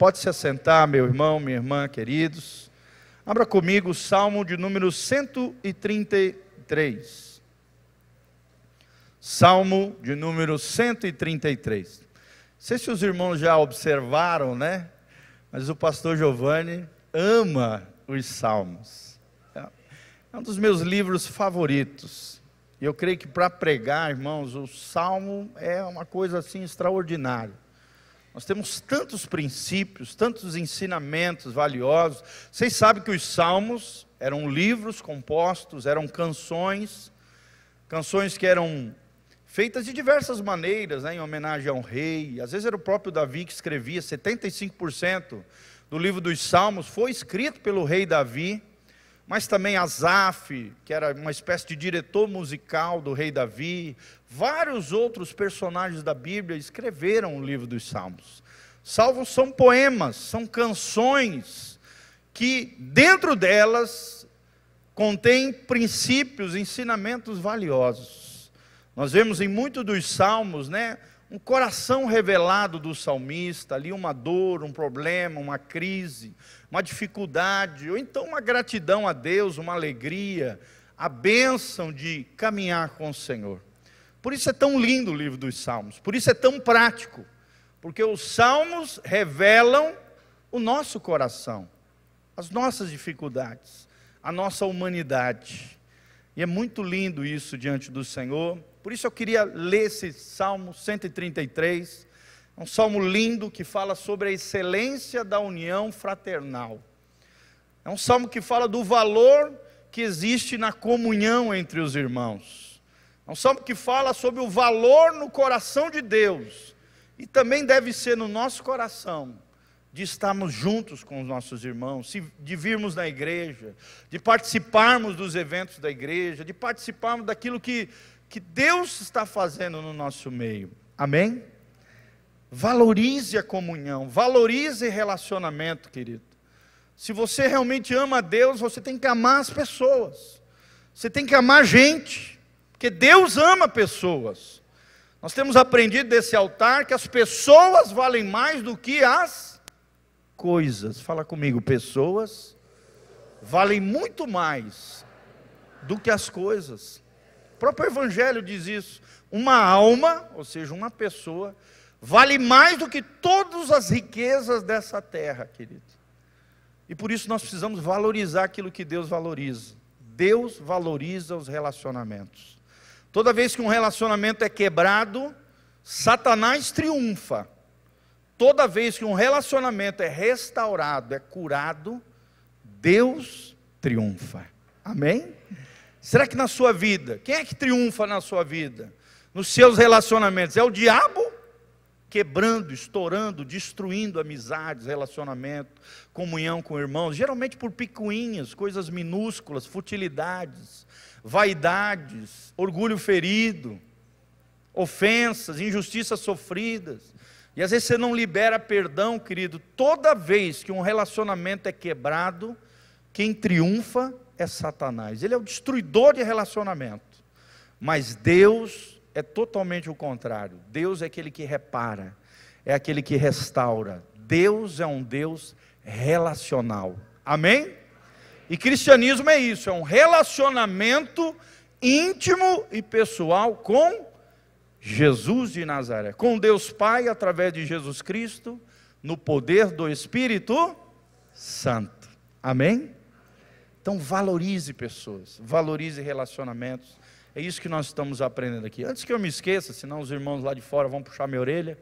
Pode se assentar, meu irmão, minha irmã, queridos. Abra comigo o Salmo de número 133. Salmo de número 133. Não sei se os irmãos já observaram, né? Mas o pastor Giovanni ama os salmos. É um dos meus livros favoritos. E eu creio que para pregar, irmãos, o salmo é uma coisa assim extraordinária. Nós temos tantos princípios, tantos ensinamentos valiosos. Vocês sabem que os salmos eram livros compostos, eram canções, canções que eram feitas de diversas maneiras, né, em homenagem a um rei. Às vezes era o próprio Davi que escrevia, 75% do livro dos Salmos foi escrito pelo rei Davi, mas também Asaf, que era uma espécie de diretor musical do rei Davi, vários outros personagens da Bíblia escreveram o livro dos Salmos. Salmos são poemas, são canções que dentro delas contém princípios, ensinamentos valiosos. Nós vemos em muitos dos salmos, né, um coração revelado do salmista, ali uma dor, um problema, uma crise, uma dificuldade, ou então uma gratidão a Deus, uma alegria, a bênção de caminhar com o Senhor. Por isso é tão lindo o livro dos Salmos, por isso é tão prático, porque os Salmos revelam o nosso coração, as nossas dificuldades, a nossa humanidade. E é muito lindo isso diante do Senhor. Por isso eu queria ler esse Salmo 133. Um salmo lindo que fala sobre a excelência da união fraternal. É um salmo que fala do valor que existe na comunhão entre os irmãos. É um salmo que fala sobre o valor no coração de Deus. E também deve ser no nosso coração de estarmos juntos com os nossos irmãos, de virmos na igreja, de participarmos dos eventos da igreja, de participarmos daquilo que, que Deus está fazendo no nosso meio. Amém? Valorize a comunhão, valorize relacionamento, querido. Se você realmente ama a Deus, você tem que amar as pessoas. Você tem que amar gente, porque Deus ama pessoas. Nós temos aprendido desse altar que as pessoas valem mais do que as coisas. Fala comigo, pessoas valem muito mais do que as coisas. O próprio Evangelho diz isso. Uma alma, ou seja, uma pessoa, vale mais do que todas as riquezas dessa terra, querido. E por isso nós precisamos valorizar aquilo que Deus valoriza. Deus valoriza os relacionamentos. Toda vez que um relacionamento é quebrado, Satanás triunfa. Toda vez que um relacionamento é restaurado, é curado, Deus triunfa. Amém? Será que na sua vida, quem é que triunfa na sua vida? Nos seus relacionamentos? É o diabo? Quebrando, estourando, destruindo amizades, relacionamento, comunhão com irmãos, geralmente por picuinhas, coisas minúsculas, futilidades, vaidades, orgulho ferido, ofensas, injustiças sofridas. E às vezes você não libera perdão, querido. Toda vez que um relacionamento é quebrado, quem triunfa é Satanás. Ele é o destruidor de relacionamento. Mas Deus é totalmente o contrário. Deus é aquele que repara, é aquele que restaura. Deus é um Deus relacional. Amém? E cristianismo é isso, é um relacionamento íntimo e pessoal com Jesus de Nazaré, com Deus Pai através de Jesus Cristo, no poder do Espírito Santo. Amém? Então valorize pessoas, valorize relacionamentos. É isso que nós estamos aprendendo aqui. Antes que eu me esqueça, senão os irmãos lá de fora vão puxar minha orelha,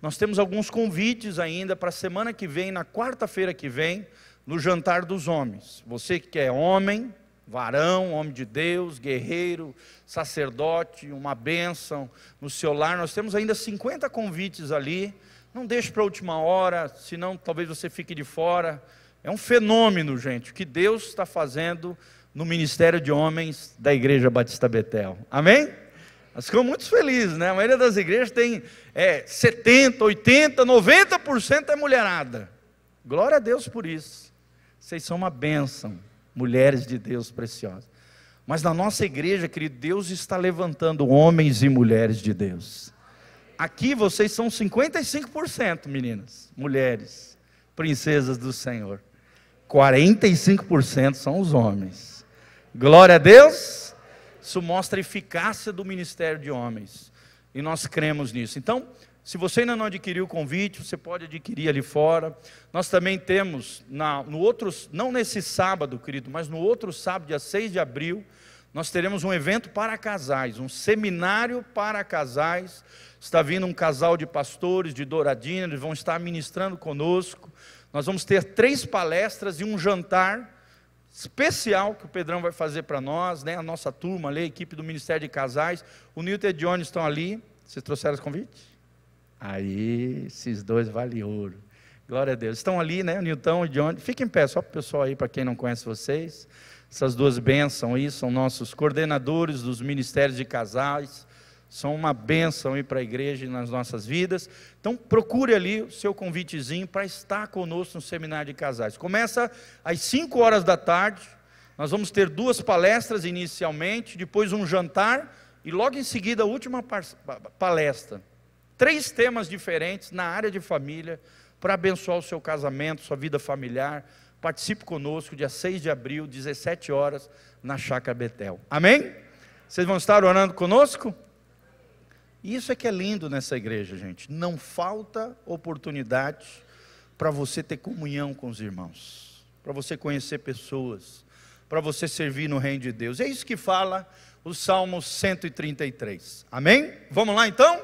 nós temos alguns convites ainda para a semana que vem, na quarta-feira que vem, no jantar dos homens. Você que é homem, varão, homem de Deus, guerreiro, sacerdote, uma bênção no seu lar. Nós temos ainda 50 convites ali. Não deixe para a última hora, senão talvez você fique de fora. É um fenômeno, gente, o que Deus está fazendo no ministério de homens da Igreja Batista Betel. Amém? Nós ficamos muito felizes, né? A maioria das igrejas tem é, 70, 80, 90% é mulherada. Glória a Deus por isso. Vocês são uma bênção mulheres de Deus preciosas. Mas na nossa igreja, querido, Deus está levantando homens e mulheres de Deus. Aqui vocês são 55%, meninas, mulheres. princesas do Senhor. 45% são os homens. Glória a Deus. Isso mostra a eficácia do ministério de homens. E nós cremos nisso. Então, se você ainda não adquiriu o convite, você pode adquirir ali fora. Nós também temos, na, no outro, não nesse sábado, querido, mas no outro sábado, dia 6 de abril, nós teremos um evento para casais, um seminário para casais. Está vindo um casal de pastores de Douradina, eles vão estar ministrando conosco. Nós vamos ter três palestras e um jantar especial que o Pedrão vai fazer para nós, né? a nossa turma ali, a equipe do Ministério de Casais. O Nilton e o Johnny estão ali. Vocês trouxeram os convites? Aí, esses dois valem ouro. Glória a Deus. Estão ali, né? O Nilton e o Johnny. Fiquem em pé, só para o pessoal aí, para quem não conhece vocês. Essas duas bênçãos aí são nossos coordenadores dos ministérios de casais são uma bênção aí para a igreja e nas nossas vidas. Então, procure ali o seu convitezinho para estar conosco no seminário de casais. Começa às 5 horas da tarde. Nós vamos ter duas palestras inicialmente, depois um jantar e logo em seguida a última palestra. Três temas diferentes na área de família para abençoar o seu casamento, sua vida familiar. Participe conosco dia 6 de abril, 17 horas, na Chácara Betel. Amém? Vocês vão estar orando conosco? Isso é que é lindo nessa igreja, gente. Não falta oportunidade para você ter comunhão com os irmãos, para você conhecer pessoas, para você servir no reino de Deus. É isso que fala o Salmo 133. Amém? Vamos lá então?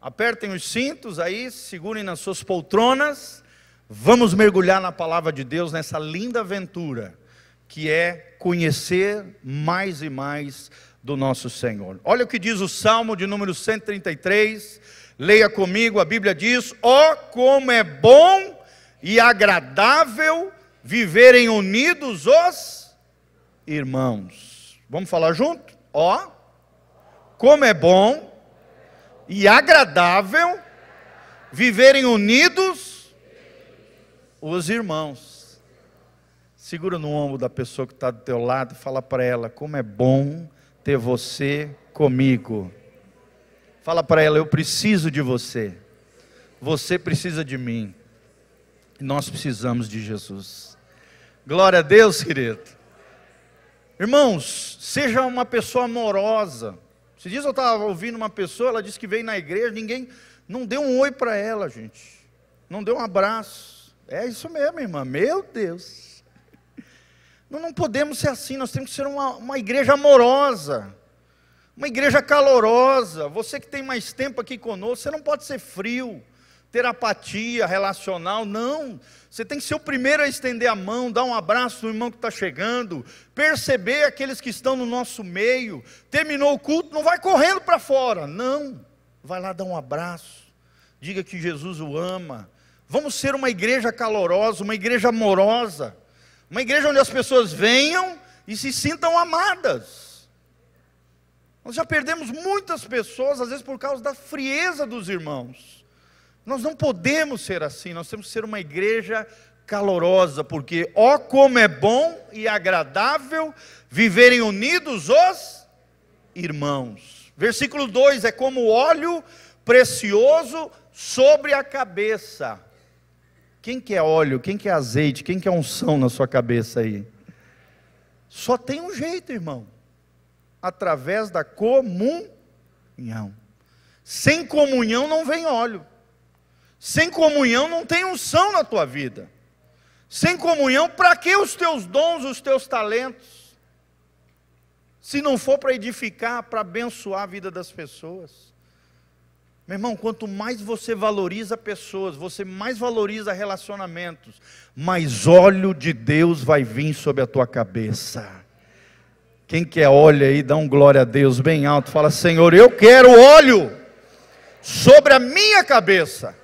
Apertem os cintos aí, segurem nas suas poltronas. Vamos mergulhar na palavra de Deus nessa linda aventura que é conhecer mais e mais do nosso Senhor. Olha o que diz o Salmo de número 133. Leia comigo, a Bíblia diz: Ó oh, como é bom e agradável viverem unidos os irmãos. Vamos falar junto? Ó, oh, como é bom e agradável viverem unidos os irmãos. Segura no ombro da pessoa que está do teu lado e fala para ela como é bom ter você comigo. Fala para ela: eu preciso de você. Você precisa de mim. Nós precisamos de Jesus. Glória a Deus, querido. Irmãos, seja uma pessoa amorosa. Se dias eu estava ouvindo uma pessoa, ela disse que veio na igreja, ninguém não deu um oi para ela, gente. Não deu um abraço. É isso mesmo, irmã. Meu Deus. Nós não podemos ser assim, nós temos que ser uma, uma igreja amorosa, uma igreja calorosa. Você que tem mais tempo aqui conosco, você não pode ser frio, ter apatia relacional, não. Você tem que ser o primeiro a estender a mão, dar um abraço no irmão que está chegando, perceber aqueles que estão no nosso meio. Terminou o culto, não vai correndo para fora, não. Vai lá dar um abraço, diga que Jesus o ama. Vamos ser uma igreja calorosa, uma igreja amorosa. Uma igreja onde as pessoas venham e se sintam amadas. Nós já perdemos muitas pessoas, às vezes por causa da frieza dos irmãos. Nós não podemos ser assim, nós temos que ser uma igreja calorosa, porque ó como é bom e agradável viverem unidos os irmãos. Versículo 2 é como óleo precioso sobre a cabeça. Quem que é óleo? Quem que é azeite? Quem que é unção na sua cabeça aí? Só tem um jeito, irmão. Através da comunhão. Sem comunhão não vem óleo. Sem comunhão não tem unção na tua vida. Sem comunhão, para que os teus dons, os teus talentos? Se não for para edificar, para abençoar a vida das pessoas. Meu irmão, quanto mais você valoriza pessoas, você mais valoriza relacionamentos, mais óleo de Deus vai vir sobre a tua cabeça. Quem quer óleo aí, dá um glória a Deus bem alto, fala: Senhor, eu quero óleo sobre a minha cabeça.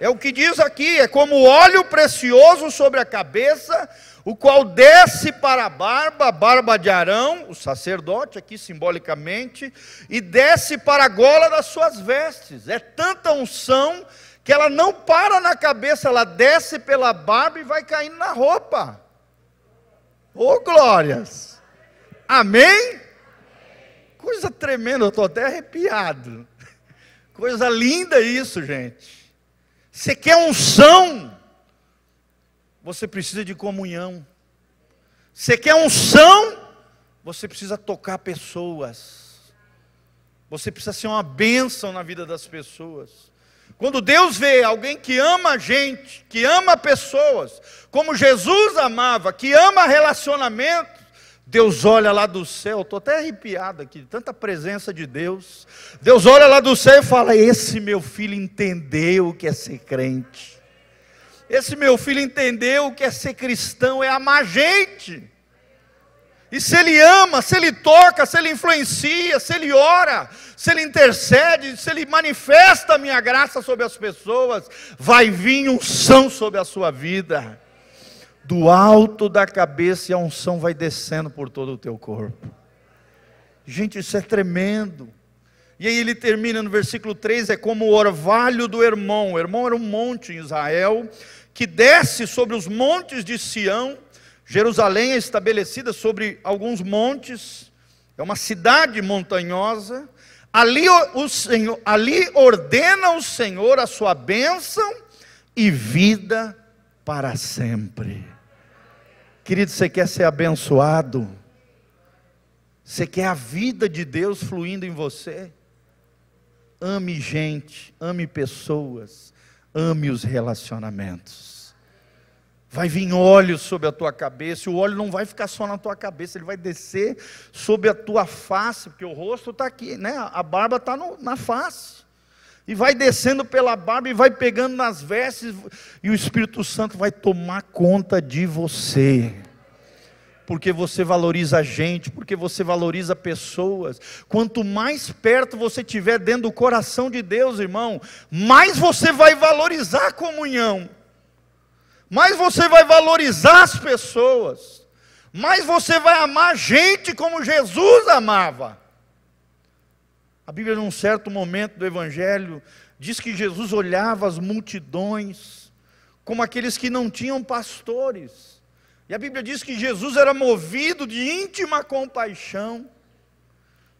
É o que diz aqui, é como óleo precioso sobre a cabeça o qual desce para a barba, a barba de Arão, o sacerdote, aqui simbolicamente, e desce para a gola das suas vestes. É tanta unção que ela não para na cabeça, ela desce pela barba e vai caindo na roupa. Ô oh, glórias! Amém? Coisa tremenda, eu estou até arrepiado. Coisa linda isso, gente. Você quer unção? Você precisa de comunhão. Você quer unção, você precisa tocar pessoas. Você precisa ser uma bênção na vida das pessoas. Quando Deus vê alguém que ama a gente, que ama pessoas, como Jesus amava, que ama relacionamento, Deus olha lá do céu, estou até arrepiado aqui, tanta presença de Deus. Deus olha lá do céu e fala: Esse meu filho entendeu o que é ser crente. Esse meu filho entendeu que é ser cristão, é amar gente. E se ele ama, se ele toca, se ele influencia, se ele ora, se ele intercede, se ele manifesta a minha graça sobre as pessoas, vai vir unção sobre a sua vida do alto da cabeça e a unção vai descendo por todo o teu corpo. Gente, isso é tremendo. E aí ele termina no versículo 3, é como o orvalho do Hermon. O Hermon era um monte em Israel, que desce sobre os montes de Sião. Jerusalém é estabelecida sobre alguns montes, é uma cidade montanhosa. Ali, o Senhor, ali ordena o Senhor a sua bênção e vida para sempre. Querido, você quer ser abençoado? Você quer a vida de Deus fluindo em você? Ame gente, ame pessoas, ame os relacionamentos. Vai vir óleo sobre a tua cabeça, e o óleo não vai ficar só na tua cabeça, ele vai descer sobre a tua face, porque o rosto está aqui, né? a barba está na face e vai descendo pela barba e vai pegando nas vestes, e o Espírito Santo vai tomar conta de você. Porque você valoriza a gente, porque você valoriza pessoas. Quanto mais perto você estiver dentro do coração de Deus, irmão, mais você vai valorizar a comunhão, mais você vai valorizar as pessoas, mais você vai amar gente como Jesus amava. A Bíblia, num certo momento do Evangelho, diz que Jesus olhava as multidões como aqueles que não tinham pastores. E a Bíblia diz que Jesus era movido de íntima compaixão.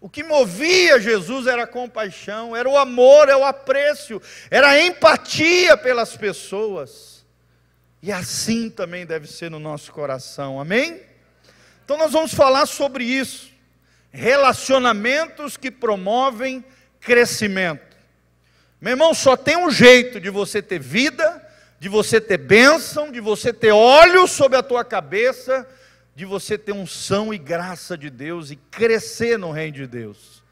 O que movia Jesus era a compaixão, era o amor, era o apreço, era a empatia pelas pessoas. E assim também deve ser no nosso coração, amém? Então nós vamos falar sobre isso relacionamentos que promovem crescimento. Meu irmão, só tem um jeito de você ter vida, de você ter bênção, de você ter óleo sobre a tua cabeça, de você ter unção e graça de Deus e crescer no reino de Deus.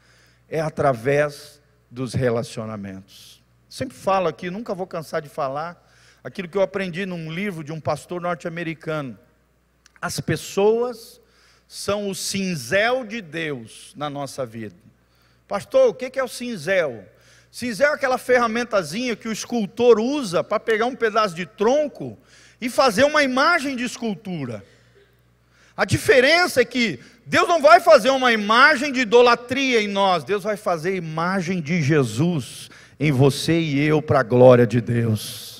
É através dos relacionamentos. Sempre falo aqui, nunca vou cansar de falar, aquilo que eu aprendi num livro de um pastor norte-americano. As pessoas são o cinzel de Deus na nossa vida. Pastor, o que é o cinzel? Cinzel é aquela ferramentazinha que o escultor usa para pegar um pedaço de tronco e fazer uma imagem de escultura. A diferença é que Deus não vai fazer uma imagem de idolatria em nós, Deus vai fazer imagem de Jesus em você e eu para a glória de Deus.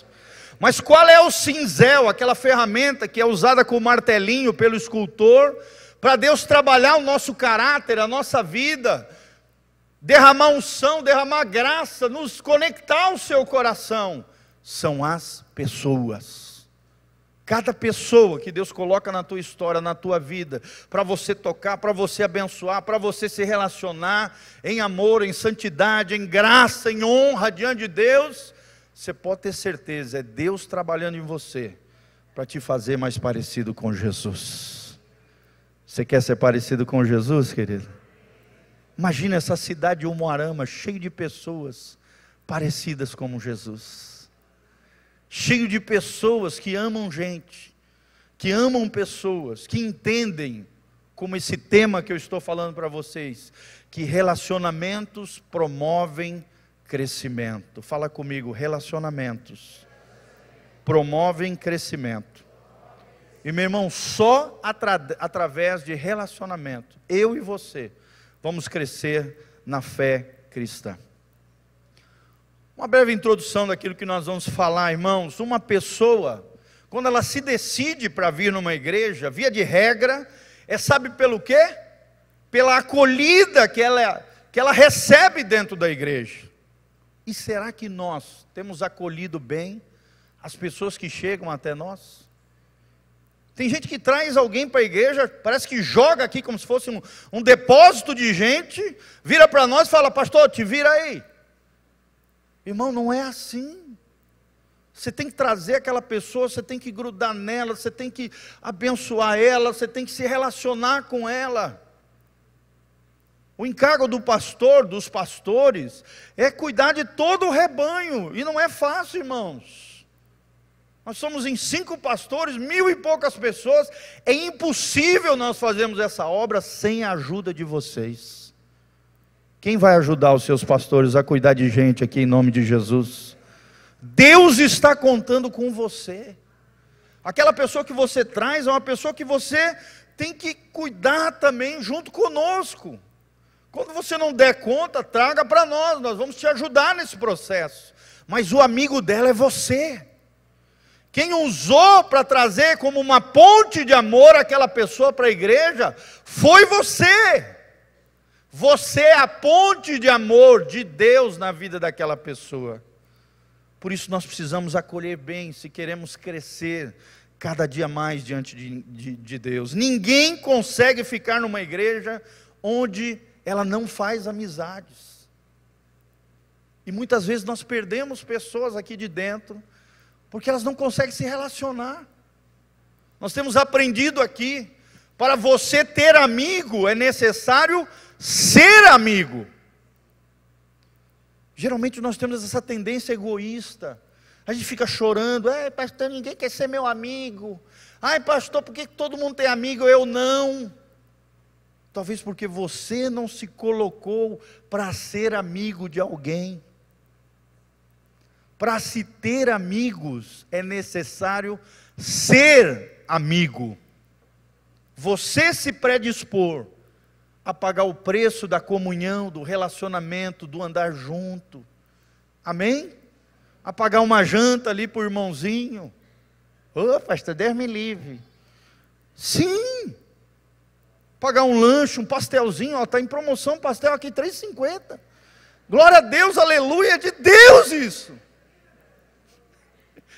Mas qual é o cinzel, aquela ferramenta que é usada com martelinho pelo escultor para Deus trabalhar o nosso caráter, a nossa vida, derramar unção, derramar graça, nos conectar ao seu coração, são as pessoas. Cada pessoa que Deus coloca na tua história, na tua vida, para você tocar, para você abençoar, para você se relacionar em amor, em santidade, em graça, em honra diante de Deus, você pode ter certeza, é Deus trabalhando em você para te fazer mais parecido com Jesus. Você quer ser parecido com Jesus, querido? Imagina essa cidade de Umuarama, cheio de pessoas parecidas com Jesus. Cheio de pessoas que amam gente, que amam pessoas, que entendem, como esse tema que eu estou falando para vocês, que relacionamentos promovem crescimento. Fala comigo, relacionamentos promovem crescimento. E meu irmão, só atra através de relacionamento, eu e você, vamos crescer na fé cristã. Uma breve introdução daquilo que nós vamos falar, irmãos. Uma pessoa, quando ela se decide para vir numa igreja, via de regra, é sabe pelo quê? Pela acolhida que ela, que ela recebe dentro da igreja. E será que nós temos acolhido bem as pessoas que chegam até nós? Tem gente que traz alguém para a igreja, parece que joga aqui como se fosse um, um depósito de gente, vira para nós e fala, pastor, te vira aí. Irmão, não é assim. Você tem que trazer aquela pessoa, você tem que grudar nela, você tem que abençoar ela, você tem que se relacionar com ela. O encargo do pastor, dos pastores, é cuidar de todo o rebanho, e não é fácil, irmãos. Nós somos em cinco pastores, mil e poucas pessoas, é impossível nós fazermos essa obra sem a ajuda de vocês. Quem vai ajudar os seus pastores a cuidar de gente aqui em nome de Jesus? Deus está contando com você. Aquela pessoa que você traz é uma pessoa que você tem que cuidar também junto conosco. Quando você não der conta, traga para nós, nós vamos te ajudar nesse processo. Mas o amigo dela é você. Quem usou para trazer como uma ponte de amor aquela pessoa para a igreja foi você. Você é a ponte de amor de Deus na vida daquela pessoa. Por isso nós precisamos acolher bem se queremos crescer cada dia mais diante de, de, de, Deus. Ninguém consegue ficar numa igreja onde ela não faz amizades. E muitas vezes nós perdemos pessoas aqui de dentro, porque elas não conseguem se relacionar. Nós temos aprendido aqui, para você ter amigo é necessário ser amigo. Geralmente nós temos essa tendência egoísta. A gente fica chorando, ai pastor, ninguém quer ser meu amigo. Ai pastor, por que todo mundo tem amigo, eu não? Talvez porque você não se colocou para ser amigo de alguém. Para se ter amigos é necessário ser amigo. Você se predispor a pagar o preço da comunhão, do relacionamento, do andar junto. Amém? A pagar uma janta ali para o irmãozinho. Ô, oh, pastor, Deus me livre. Sim. Pagar um lanche, um pastelzinho, ó, está em promoção, pastel aqui 3,50. Glória a Deus, aleluia, é de Deus isso.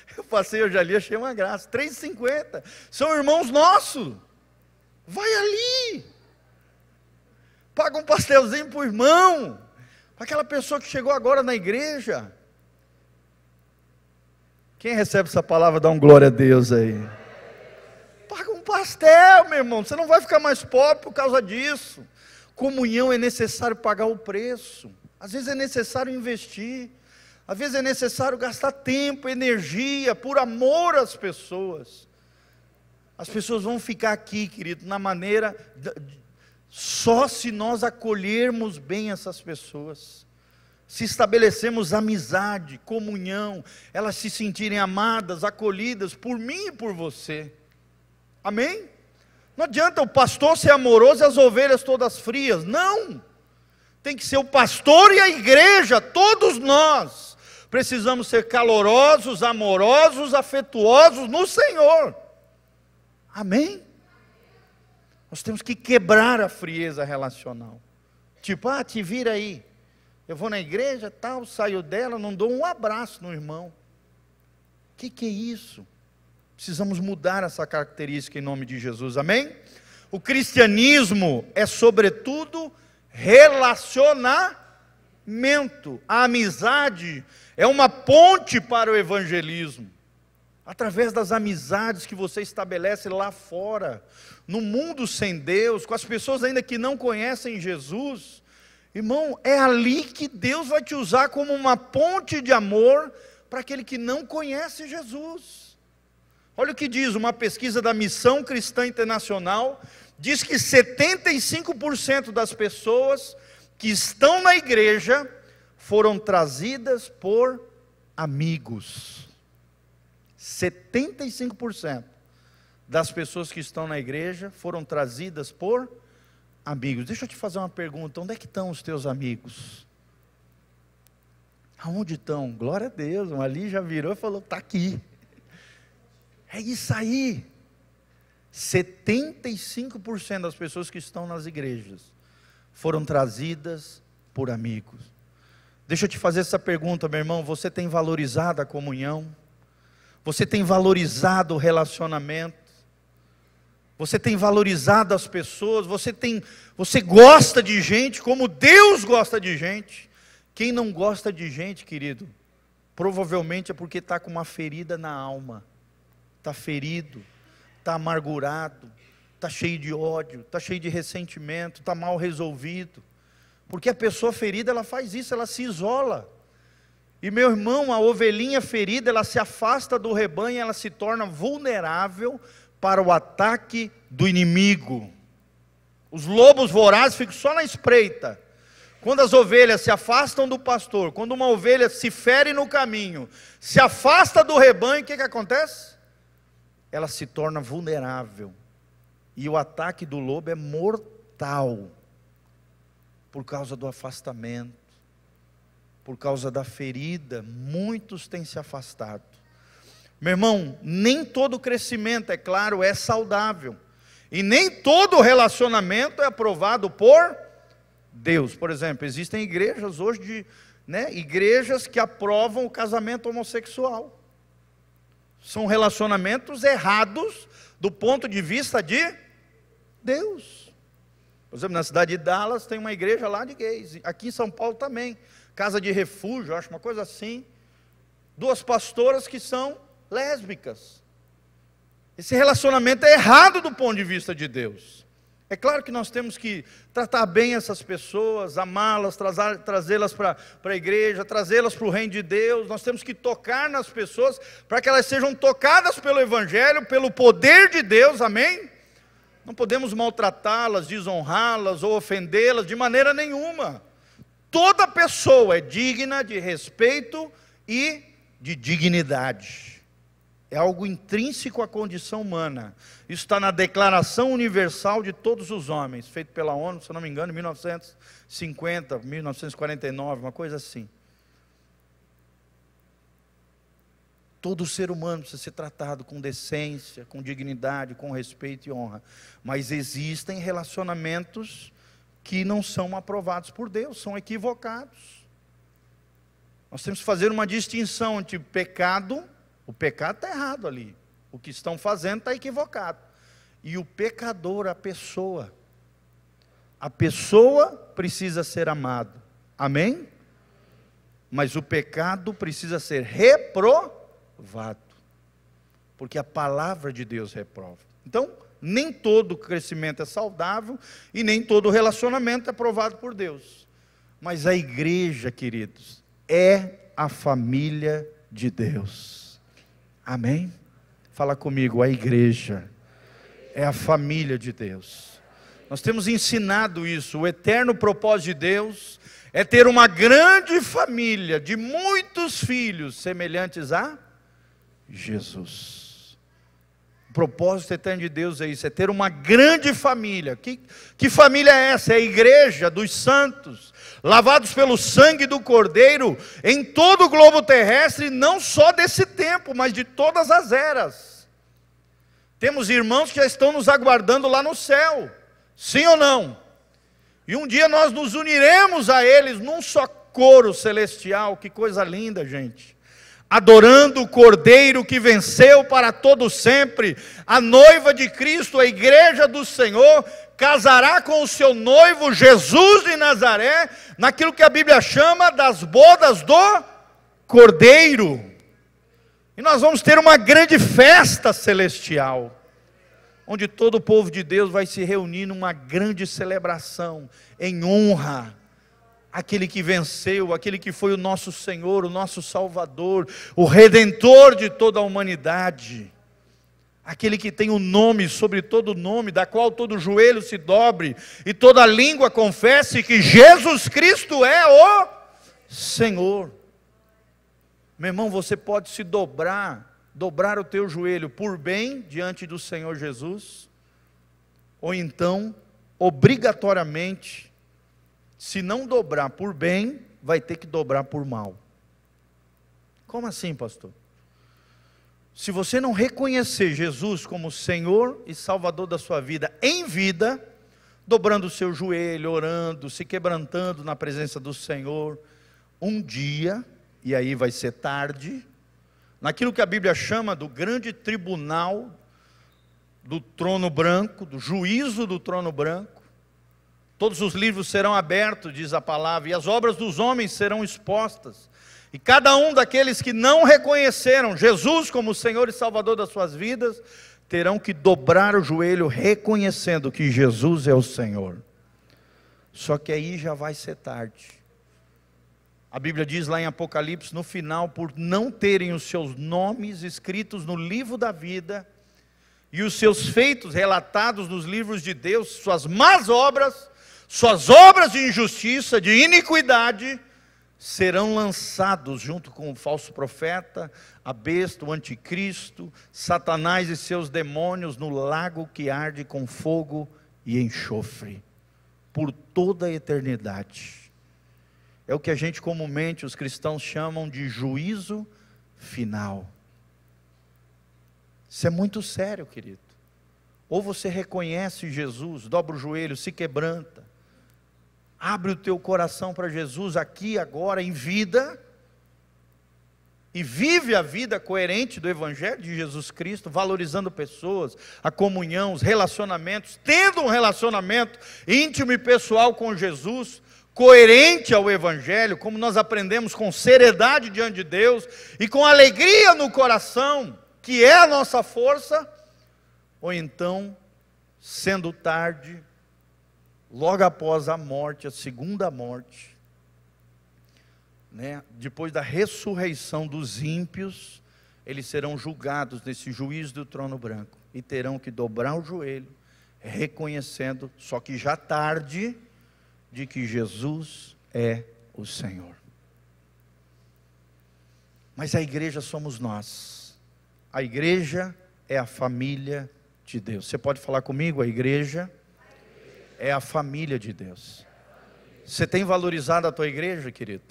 Eu passei hoje ali, achei uma graça. 3,50. São irmãos nossos. Vai ali. Paga um pastelzinho para o irmão, para aquela pessoa que chegou agora na igreja. Quem recebe essa palavra, dá um glória a Deus aí. Paga um pastel, meu irmão, você não vai ficar mais pobre por causa disso. Comunhão é necessário pagar o preço, às vezes é necessário investir, às vezes é necessário gastar tempo, energia, por amor às pessoas. As pessoas vão ficar aqui, querido, na maneira só se nós acolhermos bem essas pessoas, se estabelecemos amizade, comunhão, elas se sentirem amadas, acolhidas por mim e por você. Amém? Não adianta o pastor ser amoroso e as ovelhas todas frias. Não! Tem que ser o pastor e a igreja, todos nós. Precisamos ser calorosos, amorosos, afetuosos no Senhor. Amém? Nós temos que quebrar a frieza relacional. Tipo, ah, te vira aí. Eu vou na igreja, tal, saio dela, não dou um abraço no irmão. O que, que é isso? Precisamos mudar essa característica em nome de Jesus, amém? O cristianismo é, sobretudo, relacionamento. A amizade é uma ponte para o evangelismo através das amizades que você estabelece lá fora, no mundo sem Deus, com as pessoas ainda que não conhecem Jesus, irmão, é ali que Deus vai te usar como uma ponte de amor para aquele que não conhece Jesus. Olha o que diz uma pesquisa da Missão Cristã Internacional, diz que 75% das pessoas que estão na igreja foram trazidas por amigos. 75% das pessoas que estão na igreja foram trazidas por amigos. Deixa eu te fazer uma pergunta: onde é que estão os teus amigos? Aonde estão? Glória a Deus. Ali já virou e falou: está aqui. É isso aí. 75% das pessoas que estão nas igrejas foram trazidas por amigos. Deixa eu te fazer essa pergunta, meu irmão: você tem valorizado a comunhão? Você tem valorizado o relacionamento? Você tem valorizado as pessoas, você tem, você gosta de gente como Deus gosta de gente. Quem não gosta de gente, querido, provavelmente é porque está com uma ferida na alma, está ferido, está amargurado, está cheio de ódio, está cheio de ressentimento, está mal resolvido. Porque a pessoa ferida, ela faz isso, ela se isola. E meu irmão, a ovelhinha ferida, ela se afasta do rebanho, ela se torna vulnerável para o ataque do inimigo. Os lobos vorazes ficam só na espreita. Quando as ovelhas se afastam do pastor, quando uma ovelha se fere no caminho, se afasta do rebanho, o que, que acontece? Ela se torna vulnerável. E o ataque do lobo é mortal por causa do afastamento, por causa da ferida, muitos têm se afastado. Meu irmão, nem todo crescimento, é claro, é saudável. E nem todo relacionamento é aprovado por Deus. Por exemplo, existem igrejas hoje de, né, igrejas que aprovam o casamento homossexual. São relacionamentos errados do ponto de vista de Deus. Por exemplo, na cidade de Dallas tem uma igreja lá de gays. Aqui em São Paulo também. Casa de refúgio, acho uma coisa assim. Duas pastoras que são lésbicas. Esse relacionamento é errado do ponto de vista de Deus. É claro que nós temos que tratar bem essas pessoas, amá-las, trazê-las para a igreja, trazê-las para o reino de Deus. Nós temos que tocar nas pessoas para que elas sejam tocadas pelo Evangelho, pelo poder de Deus, amém? Não podemos maltratá-las, desonrá-las ou ofendê-las de maneira nenhuma. Toda pessoa é digna de respeito e de dignidade. É algo intrínseco à condição humana. Isso está na Declaração Universal de Todos os Homens, feito pela ONU, se não me engano, em 1950, 1949, uma coisa assim. Todo ser humano precisa ser tratado com decência, com dignidade, com respeito e honra. Mas existem relacionamentos que não são aprovados por Deus, são equivocados. Nós temos que fazer uma distinção entre pecado, o pecado está errado ali, o que estão fazendo está equivocado, e o pecador, a pessoa. A pessoa precisa ser amada, amém? Mas o pecado precisa ser reprovado. Porque a palavra de Deus reprova. Então, nem todo crescimento é saudável e nem todo relacionamento é aprovado por Deus. Mas a igreja, queridos, é a família de Deus. Amém? Fala comigo, a igreja é a família de Deus. Nós temos ensinado isso, o eterno propósito de Deus é ter uma grande família de muitos filhos semelhantes a Jesus. O propósito eterno de Deus é isso: é ter uma grande família. Que, que família é essa? É a igreja dos santos, lavados pelo sangue do Cordeiro, em todo o globo terrestre, não só desse tempo, mas de todas as eras. Temos irmãos que já estão nos aguardando lá no céu, sim ou não? E um dia nós nos uniremos a eles num só coro celestial, que coisa linda, gente adorando o Cordeiro que venceu para todo sempre, a noiva de Cristo, a igreja do Senhor, casará com o seu noivo Jesus de Nazaré, naquilo que a Bíblia chama das bodas do Cordeiro. E nós vamos ter uma grande festa celestial, onde todo o povo de Deus vai se reunir numa grande celebração em honra aquele que venceu, aquele que foi o nosso Senhor, o nosso Salvador, o redentor de toda a humanidade, aquele que tem o um nome sobre todo nome, da qual todo joelho se dobre e toda língua confesse que Jesus Cristo é o Senhor. Meu irmão, você pode se dobrar, dobrar o teu joelho por bem diante do Senhor Jesus, ou então, obrigatoriamente, se não dobrar por bem, vai ter que dobrar por mal. Como assim, pastor? Se você não reconhecer Jesus como Senhor e Salvador da sua vida em vida, dobrando o seu joelho, orando, se quebrantando na presença do Senhor, um dia, e aí vai ser tarde, naquilo que a Bíblia chama do grande tribunal do trono branco, do juízo do trono branco. Todos os livros serão abertos, diz a palavra, e as obras dos homens serão expostas. E cada um daqueles que não reconheceram Jesus como Senhor e Salvador das suas vidas, terão que dobrar o joelho reconhecendo que Jesus é o Senhor. Só que aí já vai ser tarde. A Bíblia diz lá em Apocalipse, no final, por não terem os seus nomes escritos no livro da vida, e os seus feitos relatados nos livros de Deus, suas más obras, suas obras de injustiça, de iniquidade, serão lançados junto com o falso profeta, a besta, o anticristo, Satanás e seus demônios no lago que arde com fogo e enxofre, por toda a eternidade. É o que a gente comumente, os cristãos, chamam de juízo final. Isso é muito sério, querido. Ou você reconhece Jesus, dobra o joelho, se quebranta, abre o teu coração para Jesus aqui, agora, em vida, e vive a vida coerente do Evangelho de Jesus Cristo, valorizando pessoas, a comunhão, os relacionamentos, tendo um relacionamento íntimo e pessoal com Jesus, coerente ao Evangelho, como nós aprendemos com seriedade diante de Deus e com alegria no coração, que é a nossa força, ou então, sendo tarde, logo após a morte, a segunda morte, né, depois da ressurreição dos ímpios, eles serão julgados nesse juízo do trono branco e terão que dobrar o joelho, reconhecendo, só que já tarde, de que Jesus é o Senhor. Mas a igreja somos nós. A igreja é a família de Deus. Você pode falar comigo? A igreja é a família de Deus. Você tem valorizado a tua igreja, querido?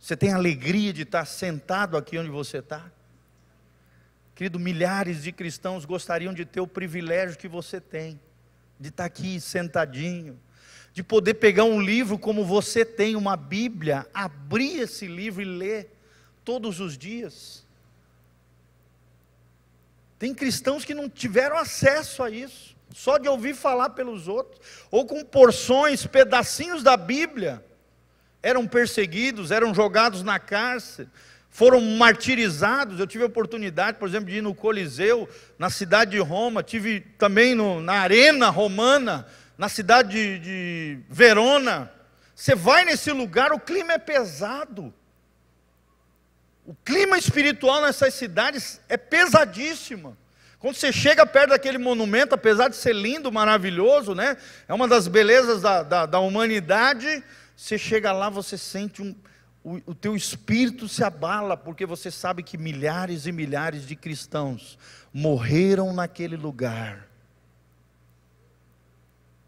Você tem alegria de estar sentado aqui onde você está? Querido, milhares de cristãos gostariam de ter o privilégio que você tem, de estar aqui sentadinho, de poder pegar um livro como você tem, uma Bíblia, abrir esse livro e ler todos os dias. Tem cristãos que não tiveram acesso a isso, só de ouvir falar pelos outros, ou com porções, pedacinhos da Bíblia, eram perseguidos, eram jogados na cárcere, foram martirizados. Eu tive a oportunidade, por exemplo, de ir no Coliseu, na cidade de Roma, tive também no, na Arena Romana, na cidade de, de Verona. Você vai nesse lugar, o clima é pesado. O clima espiritual nessas cidades é pesadíssimo. Quando você chega perto daquele monumento, apesar de ser lindo, maravilhoso, né? É uma das belezas da, da, da humanidade. Você chega lá, você sente um, o, o teu espírito se abala, porque você sabe que milhares e milhares de cristãos morreram naquele lugar.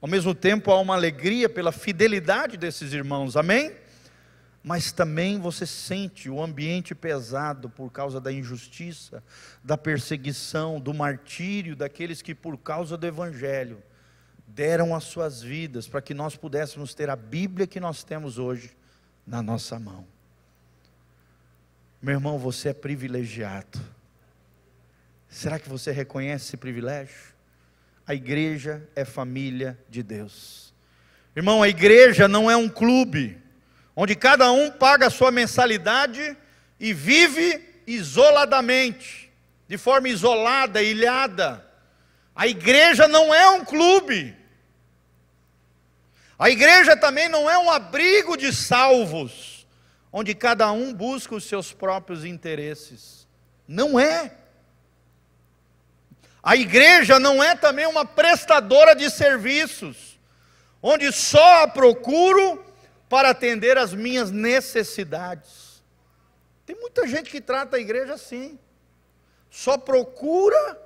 Ao mesmo tempo, há uma alegria pela fidelidade desses irmãos, amém? Mas também você sente o ambiente pesado por causa da injustiça, da perseguição, do martírio daqueles que, por causa do Evangelho, deram as suas vidas para que nós pudéssemos ter a Bíblia que nós temos hoje na nossa mão. Meu irmão, você é privilegiado. Será que você reconhece esse privilégio? A igreja é família de Deus. Irmão, a igreja não é um clube onde cada um paga a sua mensalidade e vive isoladamente, de forma isolada, ilhada. A igreja não é um clube. A igreja também não é um abrigo de salvos, onde cada um busca os seus próprios interesses. Não é. A igreja não é também uma prestadora de serviços, onde só a procuro para atender às minhas necessidades. Tem muita gente que trata a igreja assim, só procura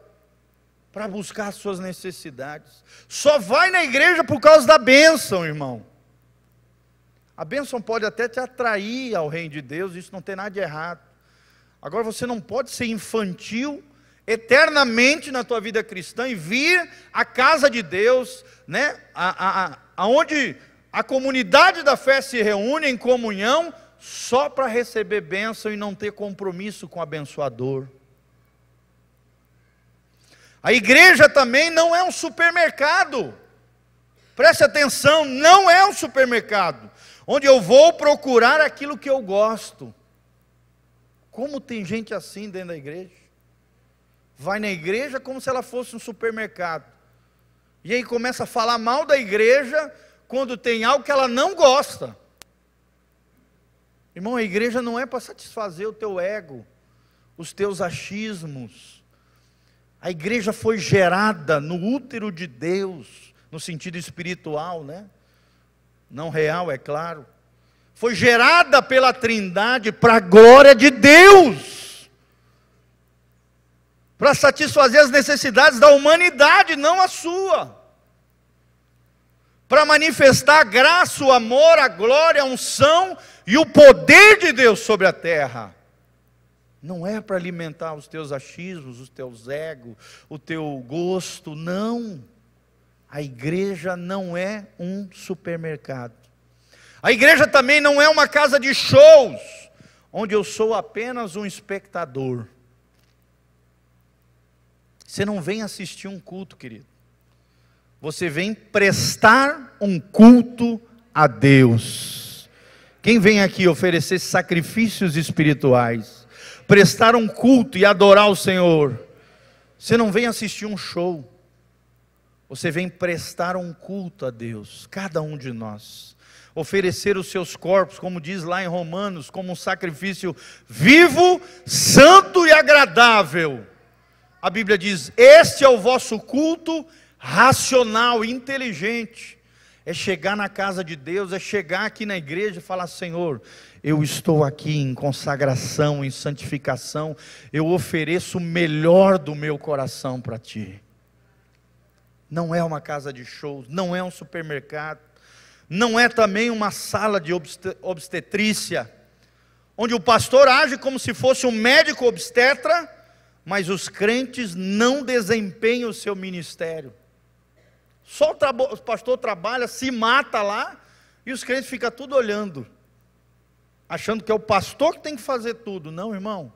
para buscar as suas necessidades, só vai na igreja por causa da bênção, irmão. A bênção pode até te atrair ao reino de Deus, isso não tem nada de errado. Agora você não pode ser infantil eternamente na tua vida cristã e vir à casa de Deus, né? A, a, a, aonde a comunidade da fé se reúne em comunhão só para receber bênção e não ter compromisso com o abençoador. A igreja também não é um supermercado. Preste atenção, não é um supermercado onde eu vou procurar aquilo que eu gosto. Como tem gente assim dentro da igreja? Vai na igreja como se ela fosse um supermercado. E aí começa a falar mal da igreja quando tem algo que ela não gosta. Irmão, a igreja não é para satisfazer o teu ego, os teus achismos. A igreja foi gerada no útero de Deus, no sentido espiritual, né? Não real, é claro. Foi gerada pela Trindade para a glória de Deus. Para satisfazer as necessidades da humanidade, não a sua para manifestar a graça, o amor, a glória, a unção e o poder de Deus sobre a terra. Não é para alimentar os teus achismos, os teus egos, o teu gosto, não. A igreja não é um supermercado. A igreja também não é uma casa de shows, onde eu sou apenas um espectador. Você não vem assistir um culto, querido você vem prestar um culto a Deus. Quem vem aqui oferecer sacrifícios espirituais, prestar um culto e adorar o Senhor, você não vem assistir um show, você vem prestar um culto a Deus, cada um de nós. Oferecer os seus corpos, como diz lá em Romanos, como um sacrifício vivo, santo e agradável. A Bíblia diz: Este é o vosso culto racional, inteligente, é chegar na casa de Deus, é chegar aqui na igreja e falar: Senhor, eu estou aqui em consagração, em santificação, eu ofereço o melhor do meu coração para Ti. Não é uma casa de shows, não é um supermercado, não é também uma sala de obstetrícia, onde o pastor age como se fosse um médico obstetra, mas os crentes não desempenham o seu ministério. Só o, o pastor trabalha, se mata lá, e os crentes ficam tudo olhando, achando que é o pastor que tem que fazer tudo. Não, irmão.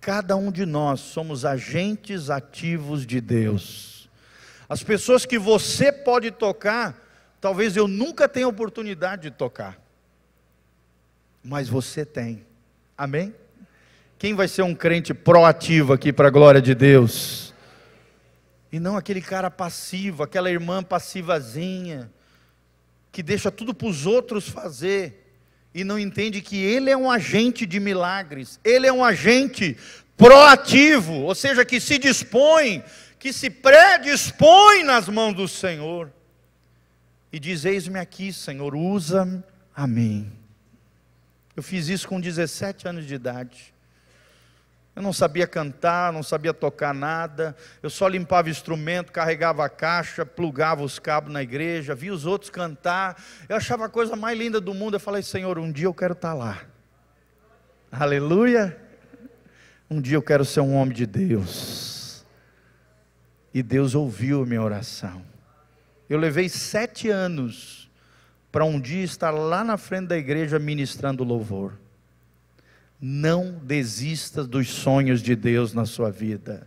Cada um de nós somos agentes ativos de Deus. As pessoas que você pode tocar, talvez eu nunca tenha oportunidade de tocar, mas você tem. Amém? Quem vai ser um crente proativo aqui para a glória de Deus? E não aquele cara passivo, aquela irmã passivazinha, que deixa tudo para os outros fazer e não entende que ele é um agente de milagres, ele é um agente proativo, ou seja, que se dispõe, que se predispõe nas mãos do Senhor. E diz: Eis-me aqui, Senhor, usa a mim. Eu fiz isso com 17 anos de idade. Eu não sabia cantar, não sabia tocar nada, eu só limpava instrumento, carregava a caixa, plugava os cabos na igreja, via os outros cantar. Eu achava a coisa mais linda do mundo. Eu falei, Senhor, um dia eu quero estar lá. Aleluia. Um dia eu quero ser um homem de Deus. E Deus ouviu a minha oração. Eu levei sete anos para um dia estar lá na frente da igreja ministrando louvor. Não desista dos sonhos de Deus na sua vida.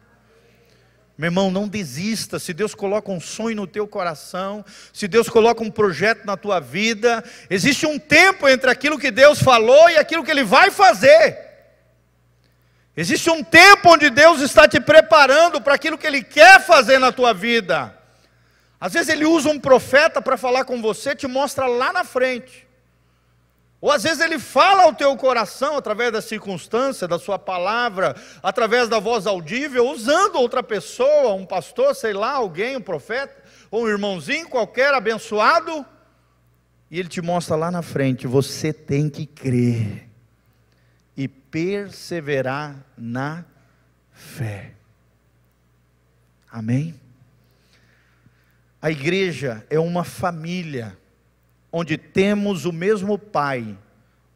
Meu irmão, não desista. Se Deus coloca um sonho no teu coração, se Deus coloca um projeto na tua vida, existe um tempo entre aquilo que Deus falou e aquilo que Ele vai fazer. Existe um tempo onde Deus está te preparando para aquilo que Ele quer fazer na tua vida. Às vezes Ele usa um profeta para falar com você, te mostra lá na frente. Ou às vezes ele fala ao teu coração através da circunstância, da sua palavra, através da voz audível, usando outra pessoa, um pastor, sei lá, alguém, um profeta, ou um irmãozinho qualquer abençoado, e ele te mostra lá na frente: você tem que crer e perseverar na fé. Amém? A igreja é uma família onde temos o mesmo pai,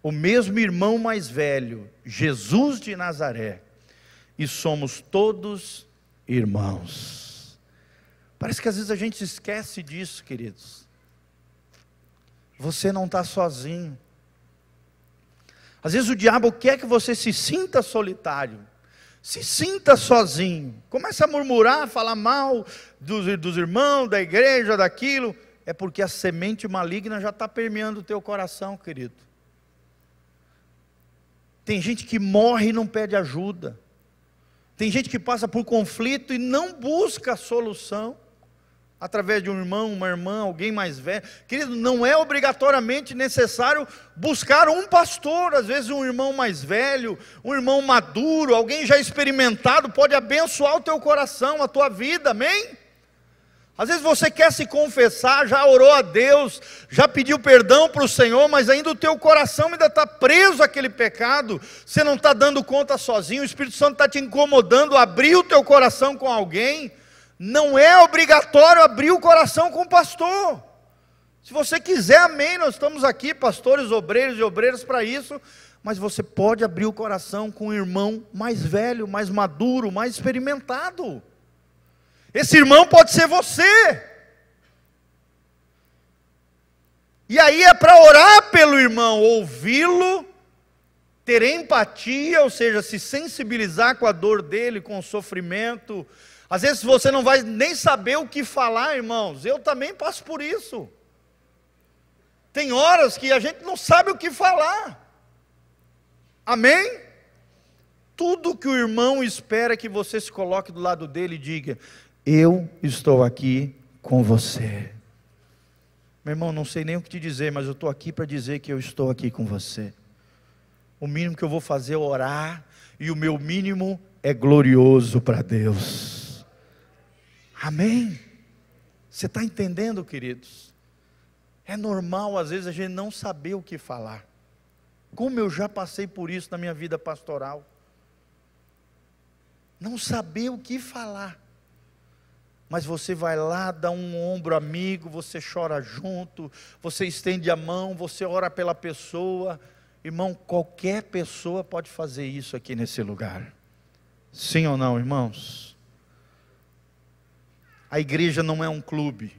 o mesmo irmão mais velho, Jesus de Nazaré, e somos todos irmãos. Parece que às vezes a gente esquece disso, queridos. Você não está sozinho. Às vezes o diabo quer que você se sinta solitário, se sinta sozinho. Começa a murmurar, falar mal dos, dos irmãos, da igreja, daquilo. É porque a semente maligna já está permeando o teu coração, querido. Tem gente que morre e não pede ajuda. Tem gente que passa por conflito e não busca solução através de um irmão, uma irmã, alguém mais velho. Querido, não é obrigatoriamente necessário buscar um pastor, às vezes um irmão mais velho, um irmão maduro, alguém já experimentado pode abençoar o teu coração, a tua vida, amém? Às vezes você quer se confessar, já orou a Deus, já pediu perdão para o Senhor, mas ainda o teu coração ainda está preso àquele pecado, você não está dando conta sozinho, o Espírito Santo está te incomodando, abrir o teu coração com alguém, não é obrigatório abrir o coração com o pastor. Se você quiser, amém, nós estamos aqui, pastores, obreiros e obreiras, para isso. Mas você pode abrir o coração com um irmão mais velho, mais maduro, mais experimentado. Esse irmão pode ser você. E aí é para orar pelo irmão, ouvi-lo, ter empatia, ou seja, se sensibilizar com a dor dele, com o sofrimento, às vezes você não vai nem saber o que falar, irmãos. Eu também passo por isso. Tem horas que a gente não sabe o que falar. Amém? Tudo que o irmão espera é que você se coloque do lado dele e diga: Eu estou aqui com você. Meu irmão, não sei nem o que te dizer, mas eu estou aqui para dizer que eu estou aqui com você. O mínimo que eu vou fazer é orar, e o meu mínimo é glorioso para Deus. Amém? Você está entendendo, queridos? É normal, às vezes, a gente não saber o que falar. Como eu já passei por isso na minha vida pastoral. Não saber o que falar. Mas você vai lá, dá um ombro amigo, você chora junto, você estende a mão, você ora pela pessoa. Irmão, qualquer pessoa pode fazer isso aqui nesse lugar. Sim ou não, irmãos? A igreja não é um clube,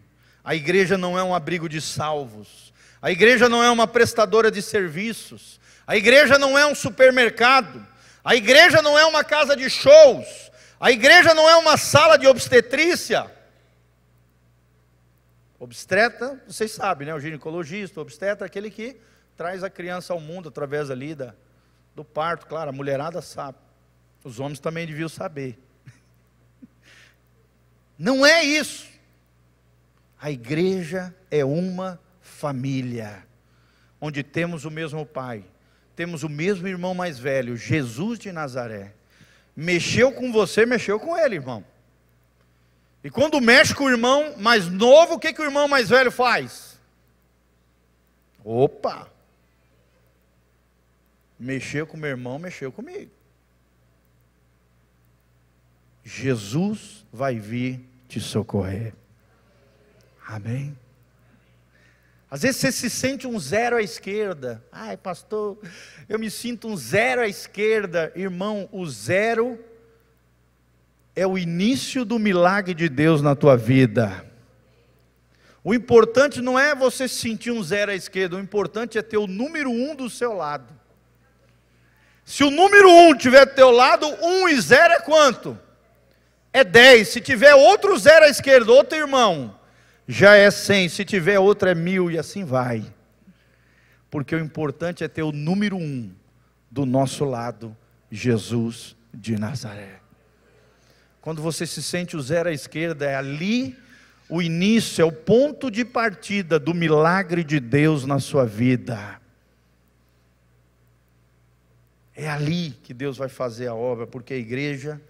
a igreja não é um abrigo de salvos, a igreja não é uma prestadora de serviços, a igreja não é um supermercado, a igreja não é uma casa de shows, a igreja não é uma sala de obstetrícia. Obstetra, vocês sabem, né? O ginecologista, o obstetra, aquele que traz a criança ao mundo através ali da, do parto, claro, a mulherada sabe. Os homens também deviam saber. Não é isso. A igreja é uma família, onde temos o mesmo pai, temos o mesmo irmão mais velho, Jesus de Nazaré. Mexeu com você, mexeu com ele, irmão. E quando mexe com o irmão mais novo, o que, que o irmão mais velho faz? Opa! Mexeu com meu irmão, mexeu comigo. Jesus vai vir te socorrer. Amém? Às vezes você se sente um zero à esquerda. Ai, pastor, eu me sinto um zero à esquerda. Irmão, o zero é o início do milagre de Deus na tua vida. O importante não é você se sentir um zero à esquerda, o importante é ter o número um do seu lado. Se o número um tiver do teu lado, um e zero é quanto? é 10. Se tiver outro zero à esquerda, outro irmão, já é 100. Se tiver outro é mil e assim vai. Porque o importante é ter o número um do nosso lado, Jesus de Nazaré. Quando você se sente o zero à esquerda, é ali o início, é o ponto de partida do milagre de Deus na sua vida. É ali que Deus vai fazer a obra, porque a igreja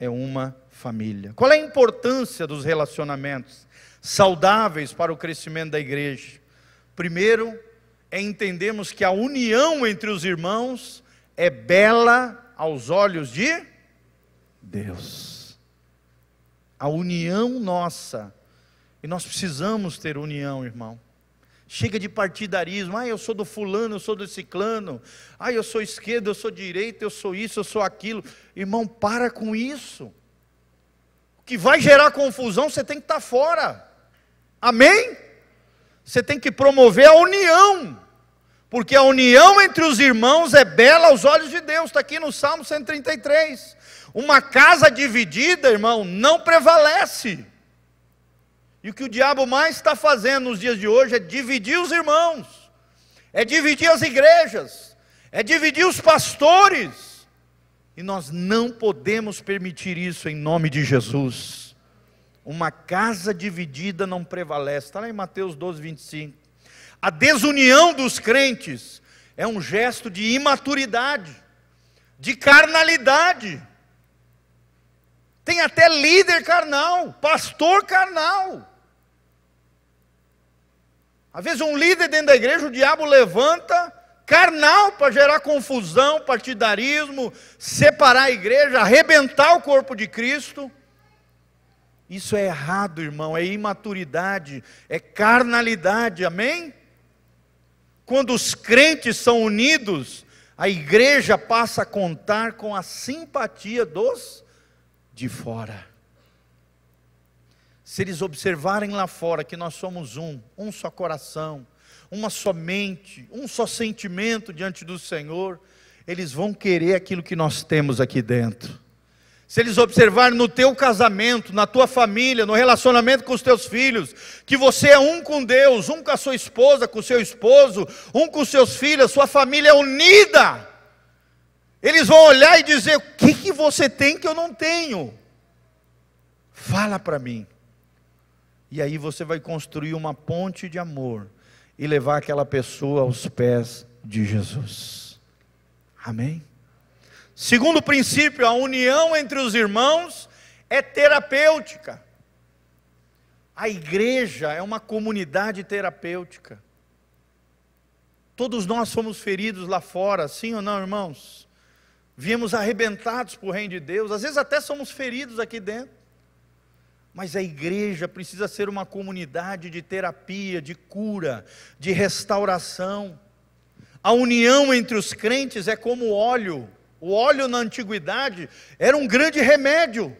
é uma família. Qual é a importância dos relacionamentos saudáveis para o crescimento da igreja? Primeiro, é entendermos que a união entre os irmãos é bela aos olhos de Deus. A união nossa, e nós precisamos ter união, irmão. Chega de partidarismo, ah, eu sou do fulano, eu sou do ciclano, ah, eu sou esquerda, eu sou direita, eu sou isso, eu sou aquilo. Irmão, para com isso. O que vai gerar confusão, você tem que estar fora. Amém? Você tem que promover a união. Porque a união entre os irmãos é bela aos olhos de Deus, está aqui no Salmo 133. Uma casa dividida, irmão, não prevalece. E o que o diabo mais está fazendo nos dias de hoje é dividir os irmãos, é dividir as igrejas, é dividir os pastores. E nós não podemos permitir isso em nome de Jesus. Uma casa dividida não prevalece. Está lá em Mateus 12, 25. A desunião dos crentes é um gesto de imaturidade, de carnalidade. Tem até líder carnal, pastor carnal. Às vezes, um líder dentro da igreja, o diabo levanta, carnal, para gerar confusão, partidarismo, separar a igreja, arrebentar o corpo de Cristo. Isso é errado, irmão, é imaturidade, é carnalidade, amém? Quando os crentes são unidos, a igreja passa a contar com a simpatia dos de fora. Se eles observarem lá fora que nós somos um, um só coração, uma só mente, um só sentimento diante do Senhor, eles vão querer aquilo que nós temos aqui dentro se eles observarem no teu casamento, na tua família, no relacionamento com os teus filhos, que você é um com Deus, um com a sua esposa, com o seu esposo, um com os seus filhos, sua família é unida, eles vão olhar e dizer: o que, que você tem que eu não tenho? Fala para mim. E aí você vai construir uma ponte de amor e levar aquela pessoa aos pés de Jesus. Amém? Segundo princípio, a união entre os irmãos é terapêutica. A igreja é uma comunidade terapêutica. Todos nós fomos feridos lá fora, sim ou não, irmãos? Viemos arrebentados por reino de Deus, às vezes até somos feridos aqui dentro. Mas a igreja precisa ser uma comunidade de terapia, de cura, de restauração. A união entre os crentes é como óleo o óleo na antiguidade era um grande remédio.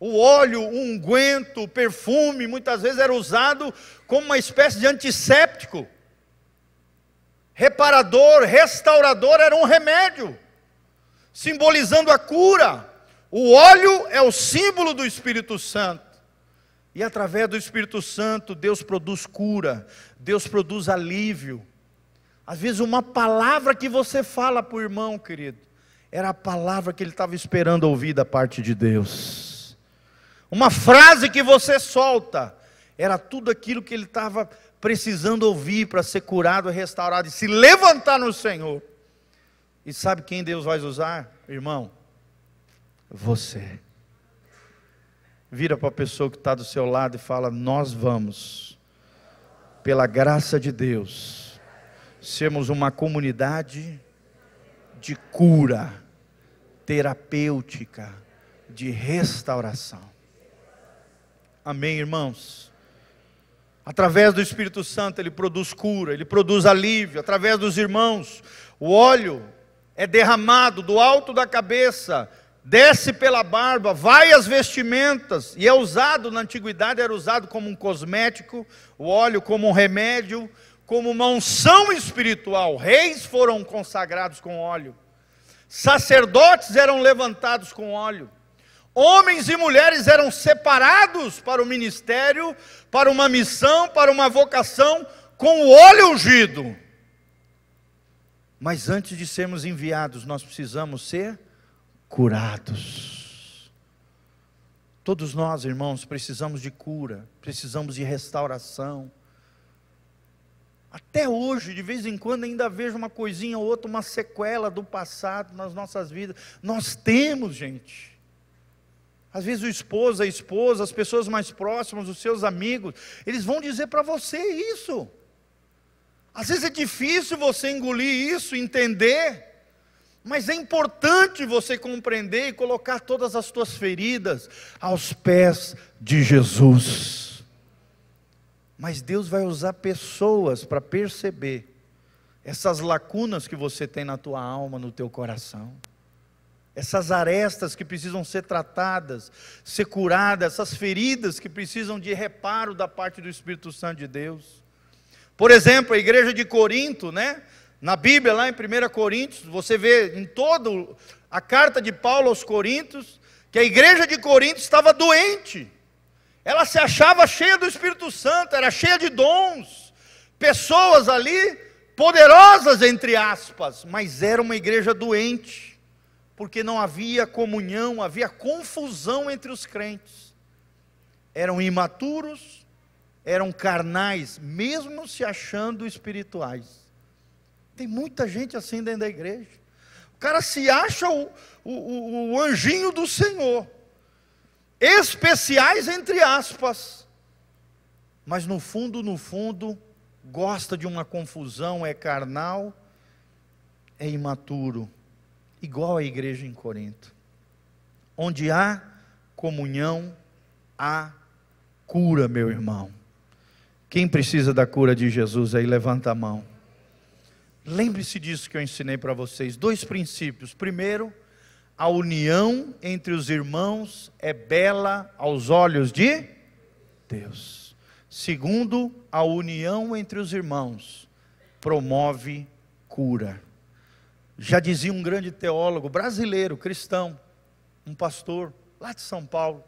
O óleo, o unguento, o perfume, muitas vezes era usado como uma espécie de antisséptico. Reparador, restaurador era um remédio, simbolizando a cura. O óleo é o símbolo do Espírito Santo. E através do Espírito Santo, Deus produz cura, Deus produz alívio. Às vezes, uma palavra que você fala para o irmão, querido, era a palavra que ele estava esperando ouvir da parte de Deus. Uma frase que você solta, era tudo aquilo que ele estava precisando ouvir para ser curado, restaurado e se levantar no Senhor. E sabe quem Deus vai usar, irmão? Você. Vira para a pessoa que está do seu lado e fala: Nós vamos, pela graça de Deus, sermos uma comunidade de cura terapêutica, de restauração. Amém, irmãos? Através do Espírito Santo, ele produz cura, ele produz alívio. Através dos irmãos, o óleo é derramado do alto da cabeça, desce pela barba, vai às vestimentas, e é usado, na antiguidade era usado como um cosmético, o óleo como um remédio, como uma unção espiritual. Reis foram consagrados com óleo, sacerdotes eram levantados com óleo, homens e mulheres eram separados para o ministério, para uma missão, para uma vocação, com o óleo ungido. Mas antes de sermos enviados, nós precisamos ser curados. Todos nós, irmãos, precisamos de cura, precisamos de restauração. Até hoje, de vez em quando, ainda vejo uma coisinha ou outra, uma sequela do passado nas nossas vidas. Nós temos, gente. Às vezes o esposo, a esposa, as pessoas mais próximas, os seus amigos, eles vão dizer para você isso. Às vezes é difícil você engolir isso, entender, mas é importante você compreender e colocar todas as suas feridas aos pés de Jesus. Mas Deus vai usar pessoas para perceber essas lacunas que você tem na tua alma, no teu coração. Essas arestas que precisam ser tratadas, ser curadas, essas feridas que precisam de reparo da parte do Espírito Santo de Deus. Por exemplo, a igreja de Corinto, né? Na Bíblia, lá em 1 Coríntios, você vê em toda a carta de Paulo aos Coríntios, que a igreja de Corinto estava doente. Ela se achava cheia do Espírito Santo, era cheia de dons, pessoas ali poderosas entre aspas, mas era uma igreja doente, porque não havia comunhão, havia confusão entre os crentes. Eram imaturos, eram carnais, mesmo se achando espirituais. Tem muita gente assim dentro da igreja. O cara se acha o, o, o anjinho do Senhor. Especiais entre aspas. Mas no fundo, no fundo, gosta de uma confusão, é carnal, é imaturo. Igual a igreja em Corinto. Onde há comunhão, há cura, meu irmão. Quem precisa da cura de Jesus aí, levanta a mão. Lembre-se disso que eu ensinei para vocês. Dois princípios. Primeiro, a união entre os irmãos é bela aos olhos de Deus. Segundo, a união entre os irmãos promove cura. Já dizia um grande teólogo brasileiro, cristão, um pastor lá de São Paulo.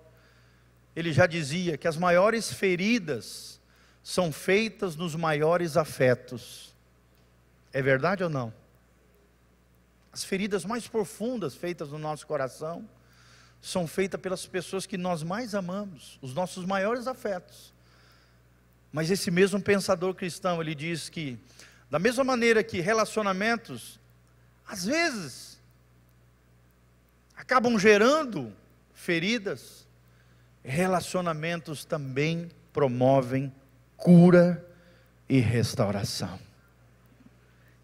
Ele já dizia que as maiores feridas são feitas nos maiores afetos. É verdade ou não? As feridas mais profundas feitas no nosso coração são feitas pelas pessoas que nós mais amamos, os nossos maiores afetos. Mas esse mesmo pensador cristão, ele diz que, da mesma maneira que relacionamentos, às vezes, acabam gerando feridas, relacionamentos também promovem cura e restauração.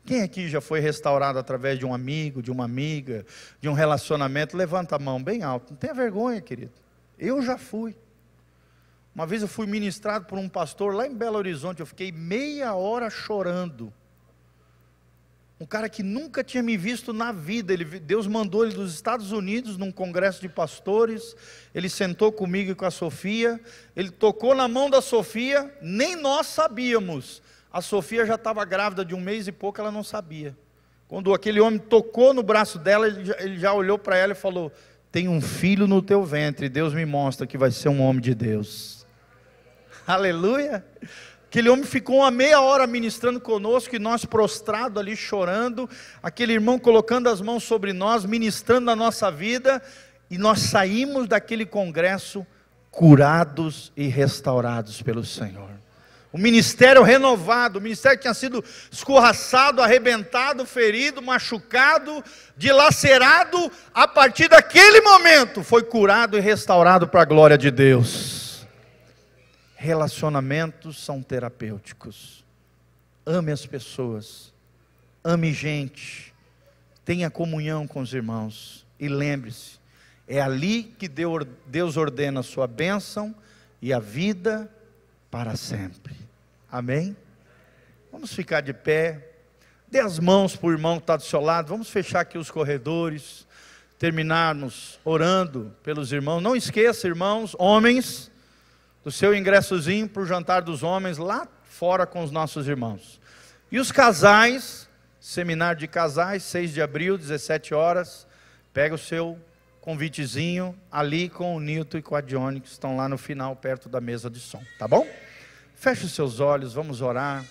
Quem aqui já foi restaurado através de um amigo, de uma amiga, de um relacionamento? Levanta a mão bem alto. Não tenha vergonha, querido. Eu já fui. Uma vez eu fui ministrado por um pastor lá em Belo Horizonte. Eu fiquei meia hora chorando. Um cara que nunca tinha me visto na vida. Ele, Deus mandou ele dos Estados Unidos num congresso de pastores. Ele sentou comigo e com a Sofia. Ele tocou na mão da Sofia. Nem nós sabíamos a Sofia já estava grávida de um mês e pouco, ela não sabia. Quando aquele homem tocou no braço dela, ele já, ele já olhou para ela e falou: Tem um filho no teu ventre, Deus me mostra que vai ser um homem de Deus. Aleluia! Aquele homem ficou uma meia hora ministrando conosco e nós prostrados ali chorando, aquele irmão colocando as mãos sobre nós, ministrando a nossa vida, e nós saímos daquele congresso curados e restaurados pelo Senhor o ministério renovado, o ministério que tinha sido escorraçado, arrebentado, ferido, machucado, dilacerado, a partir daquele momento foi curado e restaurado para a glória de Deus. Relacionamentos são terapêuticos. Ame as pessoas, ame gente, tenha comunhão com os irmãos e lembre-se, é ali que Deus ordena a sua bênção e a vida para sempre. Amém? Vamos ficar de pé. Dê as mãos para o irmão que está do seu lado. Vamos fechar aqui os corredores. Terminarmos orando pelos irmãos. Não esqueça, irmãos, homens, do seu ingressozinho para o jantar dos homens lá fora com os nossos irmãos. E os casais, seminário de casais, 6 de abril, 17 horas. Pega o seu convitezinho ali com o Nilton e com a Dione, que estão lá no final, perto da mesa de som. Tá bom? Feche os seus olhos, vamos orar.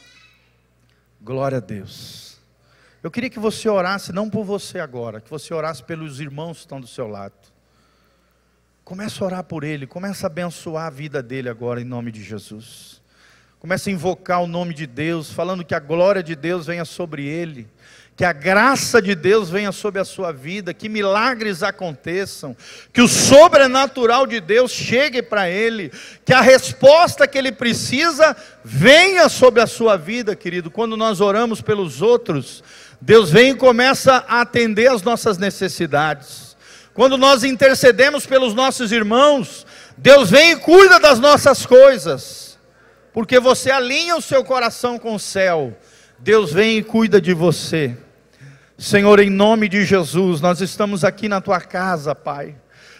Glória a Deus. Eu queria que você orasse, não por você agora, que você orasse pelos irmãos que estão do seu lado. Comece a orar por ele, comece a abençoar a vida dele agora, em nome de Jesus. Comece a invocar o nome de Deus, falando que a glória de Deus venha sobre ele que a graça de Deus venha sobre a sua vida, que milagres aconteçam, que o sobrenatural de Deus chegue para ele, que a resposta que ele precisa venha sobre a sua vida, querido. Quando nós oramos pelos outros, Deus vem e começa a atender as nossas necessidades. Quando nós intercedemos pelos nossos irmãos, Deus vem e cuida das nossas coisas, porque você alinha o seu coração com o céu. Deus vem e cuida de você. Senhor, em nome de Jesus, nós estamos aqui na tua casa, Pai,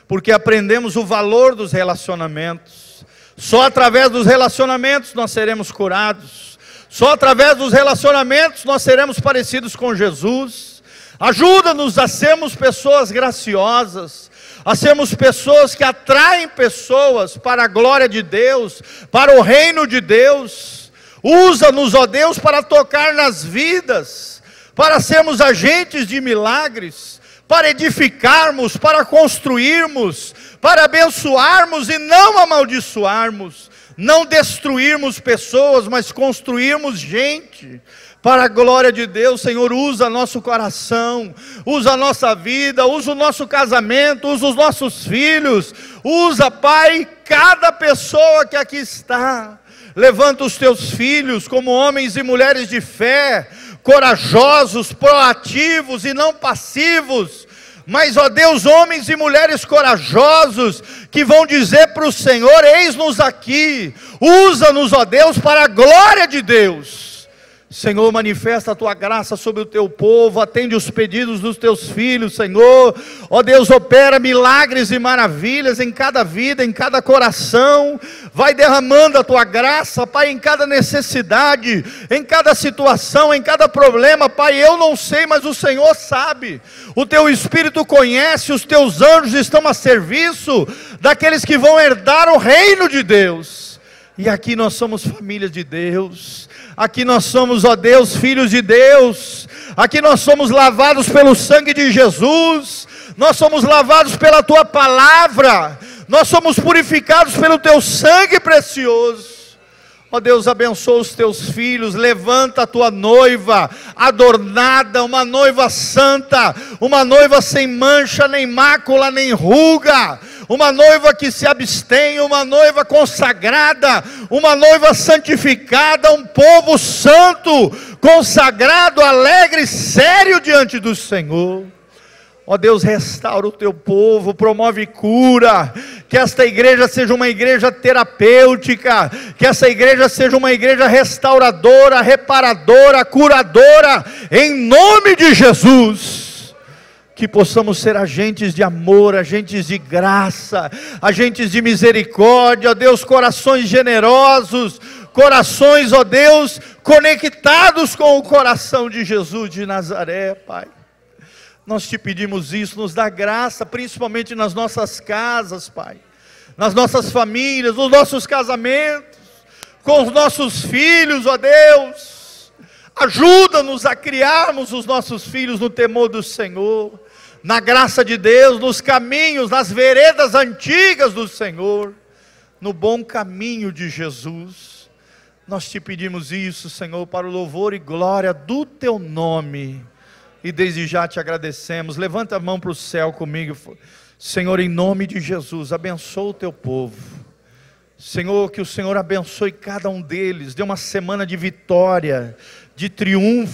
porque aprendemos o valor dos relacionamentos. Só através dos relacionamentos nós seremos curados. Só através dos relacionamentos nós seremos parecidos com Jesus. Ajuda-nos a sermos pessoas graciosas, a sermos pessoas que atraem pessoas para a glória de Deus, para o reino de Deus. Usa-nos, ó Deus, para tocar nas vidas, para sermos agentes de milagres, para edificarmos, para construirmos, para abençoarmos e não amaldiçoarmos, não destruirmos pessoas, mas construirmos gente para a glória de Deus, Senhor, usa nosso coração, usa a nossa vida, usa o nosso casamento, usa os nossos filhos, usa, Pai, cada pessoa que aqui está. Levanta os teus filhos como homens e mulheres de fé, corajosos, proativos e não passivos. Mas, ó Deus, homens e mulheres corajosos que vão dizer para o Senhor: Eis-nos aqui, usa-nos, ó Deus, para a glória de Deus. Senhor, manifesta a tua graça sobre o teu povo, atende os pedidos dos teus filhos, Senhor. Ó Deus, opera milagres e maravilhas em cada vida, em cada coração. Vai derramando a tua graça, Pai, em cada necessidade, em cada situação, em cada problema, Pai. Eu não sei, mas o Senhor sabe. O teu espírito conhece, os teus anjos estão a serviço daqueles que vão herdar o reino de Deus. E aqui nós somos família de Deus. Aqui nós somos, ó Deus, filhos de Deus. Aqui nós somos lavados pelo sangue de Jesus. Nós somos lavados pela tua palavra. Nós somos purificados pelo teu sangue precioso. Ó Deus, abençoa os teus filhos, levanta a tua noiva, adornada, uma noiva santa, uma noiva sem mancha, nem mácula, nem ruga, uma noiva que se abstém, uma noiva consagrada, uma noiva santificada, um povo santo, consagrado, alegre, sério diante do Senhor. Ó Deus, restaura o teu povo, promove cura, que esta igreja seja uma igreja terapêutica, que essa igreja seja uma igreja restauradora, reparadora, curadora, em nome de Jesus que possamos ser agentes de amor, agentes de graça, agentes de misericórdia, ó Deus, corações generosos, corações, ó Deus, conectados com o coração de Jesus de Nazaré, Pai. Nós te pedimos isso, nos dá graça, principalmente nas nossas casas, Pai, nas nossas famílias, nos nossos casamentos, com os nossos filhos, ó Deus. Ajuda-nos a criarmos os nossos filhos no temor do Senhor na graça de Deus, nos caminhos, nas veredas antigas do Senhor, no bom caminho de Jesus. Nós te pedimos isso, Senhor, para o louvor e glória do teu nome. E desde já te agradecemos. Levanta a mão para o céu comigo. Senhor, em nome de Jesus, abençoa o teu povo. Senhor, que o Senhor abençoe cada um deles, dê uma semana de vitória, de triunfo.